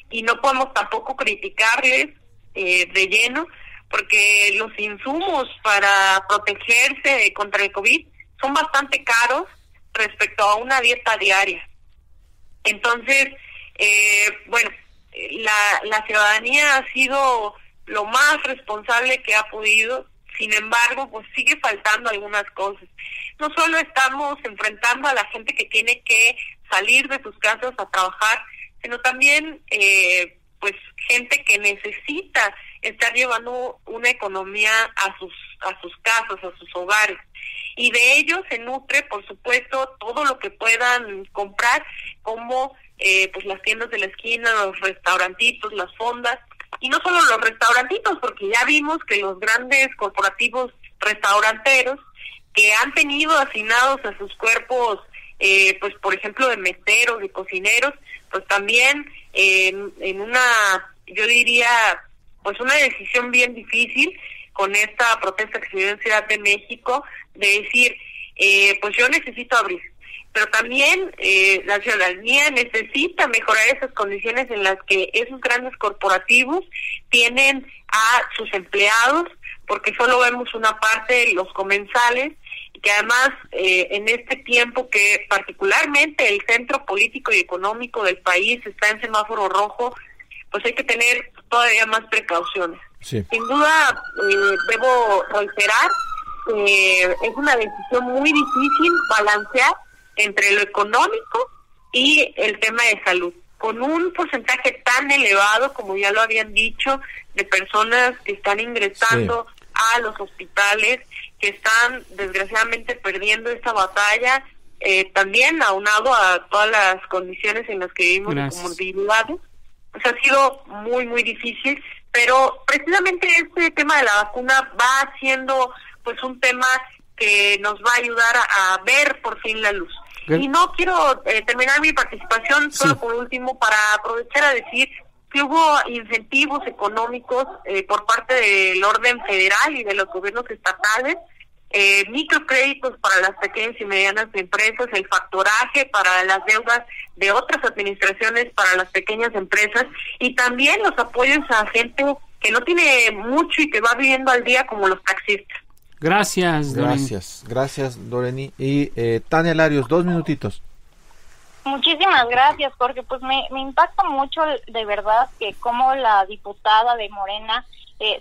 Y no podemos tampoco criticarles de lleno, porque los insumos para protegerse contra el COVID son bastante caros respecto a una dieta diaria. Entonces, eh, bueno, la, ciudadanía ha sido lo más responsable que ha podido, sin embargo, pues sigue faltando algunas cosas. No solo estamos enfrentando a la gente que tiene que salir de sus casas a trabajar, sino también eh, pues gente que necesita estar llevando una economía a sus a sus casas, a sus hogares. Y de ello se nutre, por supuesto, todo lo que puedan comprar, como eh, pues las tiendas de la esquina, los restaurantitos, las fondas, y no solo los restaurantitos, porque ya vimos que los grandes corporativos restauranteros que han tenido asignados a sus cuerpos, eh, pues por ejemplo de meseros, de cocineros, pues también en una, yo diría, pues una decisión bien difícil con esta protesta que se dio en Ciudad de México, de decir, eh, pues yo necesito abrir, pero también eh, la ciudadanía necesita mejorar esas condiciones en las que esos grandes corporativos tienen a sus empleados, porque solo vemos una parte, los comensales, y que además eh, en este tiempo que particularmente el centro político y económico del país está en semáforo rojo, pues hay que tener todavía más precauciones. Sin duda, eh, debo reiterar que es una decisión muy difícil balancear entre lo económico y el tema de salud. Con un porcentaje tan elevado, como ya lo habían dicho, de personas que están ingresando a los hospitales, que están desgraciadamente perdiendo esta batalla, eh, también aunado a todas las condiciones en las que vivimos como comorbilidades, pues ha sido muy, muy difícil, pero precisamente este tema de la vacuna va siendo pues un tema que nos va a ayudar a ver por fin la luz. Y no quiero eh, terminar mi participación solo por último para aprovechar a decir que hubo incentivos económicos eh, por parte del orden federal y de los gobiernos estatales, eh, microcréditos para las pequeñas y medianas empresas, el factoraje para las deudas de otras administraciones para las pequeñas empresas y también los apoyos a gente que no tiene mucho y que va viviendo al día como los taxistas. Gracias, Gracias, gracias, Doreni. Y eh, Tania Larios, dos minutitos. Muchísimas gracias, porque pues me, me impacta mucho de verdad que como la diputada de Morena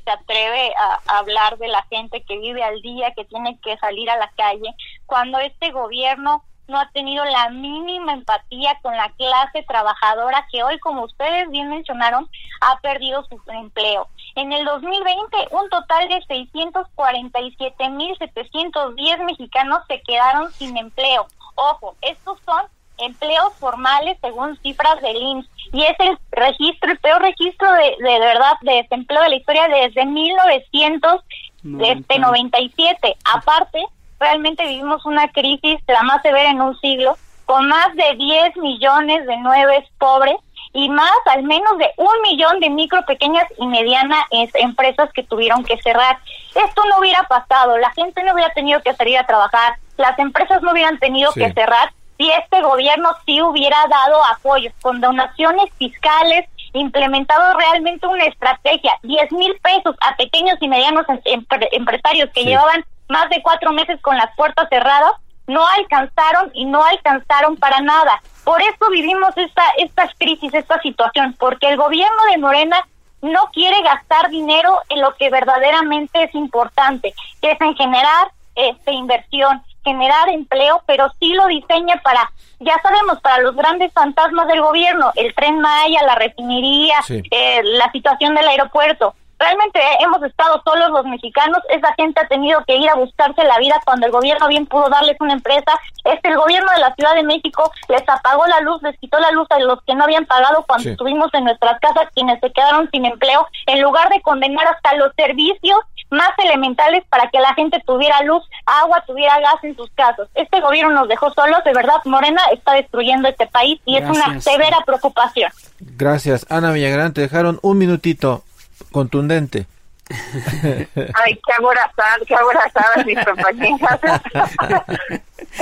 se atreve a, hablar de la gente que vive al día, que tiene que salir a la calle, cuando este gobierno no ha tenido la mínima empatía con la clase trabajadora que hoy, como ustedes bien mencionaron, ha perdido su empleo. En el 2020, un total de 647.710 mexicanos se quedaron sin empleo. Ojo, estos son empleos formales según cifras del IMSS y es el registro, el peor registro de, de, verdad de desempleo de la historia desde 1997. Aparte, realmente vivimos una crisis la más severa en un siglo, con más de 10 millones de nueve pobres y más al menos de un millón de micro, pequeñas y medianas empresas que tuvieron que cerrar. Esto no hubiera pasado, la gente no hubiera tenido que salir a trabajar, las empresas no hubieran tenido que cerrar si este gobierno sí hubiera dado apoyos con donaciones fiscales, implementado realmente una estrategia, 10 mil pesos a pequeños y medianos em-, empresarios que llevaban más de cuatro meses con las puertas cerradas, no alcanzaron y no alcanzaron para nada. Por eso vivimos esta, esta crisis, esta situación, porque el gobierno de Morena no quiere gastar dinero en lo que verdaderamente es importante, que es en generar este, inversión, generar empleo, pero sí lo diseña para, ya sabemos, para los grandes fantasmas del gobierno, el tren Maya, la refinería, eh, la situación del aeropuerto. Realmente hemos estado solos los mexicanos, esa gente ha tenido que ir a buscarse la vida cuando el gobierno bien pudo darles una empresa, este el gobierno de la Ciudad de México les apagó la luz, les quitó la luz a los que no habían pagado cuando estuvimos en nuestras casas, quienes se quedaron sin empleo, en lugar de condenar hasta los servicios más elementales para que la gente tuviera luz, agua, tuviera gas en sus casas. Este gobierno nos dejó solos, de verdad, Morena está destruyendo este país y es una severa preocupación. Gracias, Ana Villagrán, te dejaron un minutito contundente. Ay, qué aborazadas, qué aborazadas mis compañeras.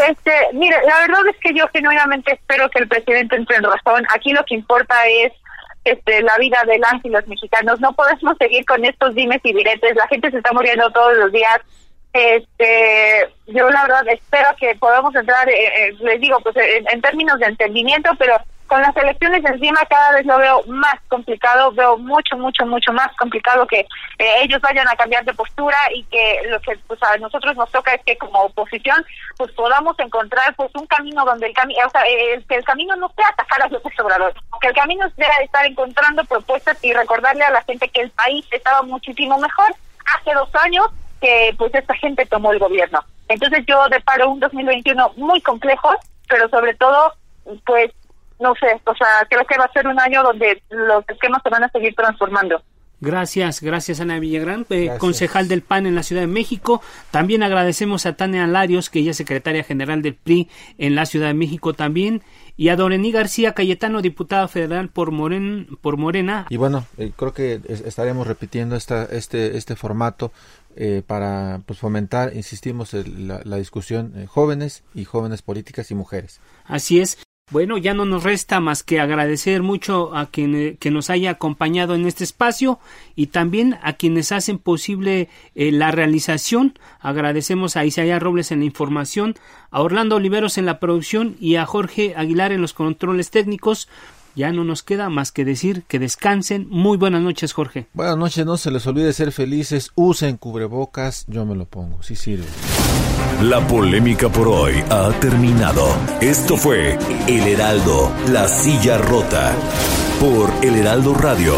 este, mire, la verdad es que yo genuinamente espero que el presidente entre en razón. Aquí lo que importa es este, la vida de las y los mexicanos. No podemos seguir con estos dimes y diretes. La gente se está muriendo todos los días. Este, yo la verdad espero que podamos entrar, eh, eh, les digo, pues en, en, términos de entendimiento, pero con las elecciones encima cada vez lo veo más complicado, veo mucho, mucho, mucho más complicado que eh, ellos vayan a cambiar de postura y que lo que pues a nosotros nos toca es que como oposición pues podamos encontrar pues un camino donde el camino, o sea, eh, que el camino no sea atacar a los Obrador, que el camino sea estar encontrando propuestas y recordarle a la gente que el país estaba muchísimo mejor hace dos años que pues esta gente tomó el gobierno. Entonces yo deparo un 2021 muy complejo, pero sobre todo pues no sé, o sea, creo que va a ser un año donde los esquemas se van a seguir transformando. Gracias, gracias Ana Villagrán, eh, concejal del PAN en la Ciudad de México. También agradecemos a Tania Larios, que ella es secretaria general del PRI en la Ciudad de México también, y a Dorení García Cayetano, diputada federal por, Moren, por Morena. Y bueno, eh, creo que estaremos repitiendo esta, este, este formato eh, para pues, fomentar, insistimos, la, la, discusión jóvenes y jóvenes políticas y mujeres. Así es. Bueno, ya no nos resta más que agradecer mucho a quien eh, que nos haya acompañado en este espacio y también a quienes hacen posible eh, la realización. Agradecemos a Isaías Robles en la información, a Orlando Oliveros en la producción y a Jorge Aguilar en los controles técnicos. Ya no nos queda más que decir que descansen. Muy buenas noches, Jorge. Buenas noches, no se les olvide ser felices. Usen cubrebocas, yo me lo pongo, sí sirve. La polémica por hoy ha terminado. Esto fue El Heraldo, la silla rota, por El Heraldo Radio.